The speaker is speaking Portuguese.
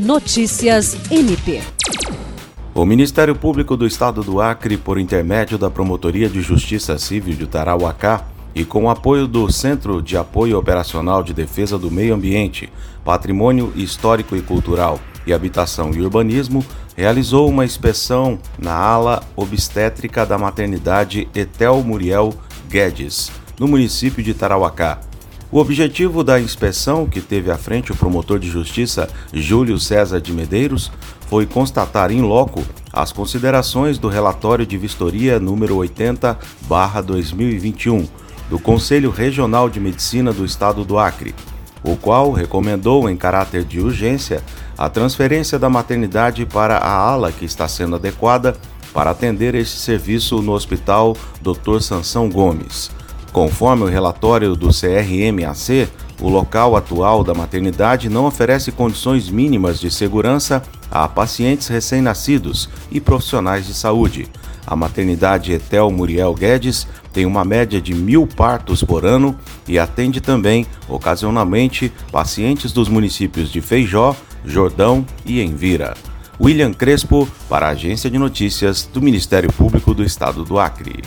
Notícias MP. O Ministério Público do Estado do Acre, por intermédio da Promotoria de Justiça Civil de Tarauacá e com o apoio do Centro de Apoio Operacional de Defesa do Meio Ambiente, Patrimônio Histórico e Cultural e Habitação e Urbanismo, realizou uma inspeção na ala obstétrica da maternidade Etel Muriel Guedes, no município de Tarauacá. O objetivo da inspeção, que teve à frente o promotor de justiça Júlio César de Medeiros, foi constatar em loco as considerações do relatório de vistoria número 80/2021 do Conselho Regional de Medicina do Estado do Acre, o qual recomendou em caráter de urgência a transferência da maternidade para a ala que está sendo adequada para atender este serviço no Hospital Dr. Sansão Gomes. Conforme o relatório do CRMAC, o local atual da maternidade não oferece condições mínimas de segurança a pacientes recém-nascidos e profissionais de saúde. A maternidade Etel Muriel Guedes tem uma média de mil partos por ano e atende também, ocasionalmente, pacientes dos municípios de Feijó, Jordão e Envira. William Crespo, para a Agência de Notícias do Ministério Público do Estado do Acre.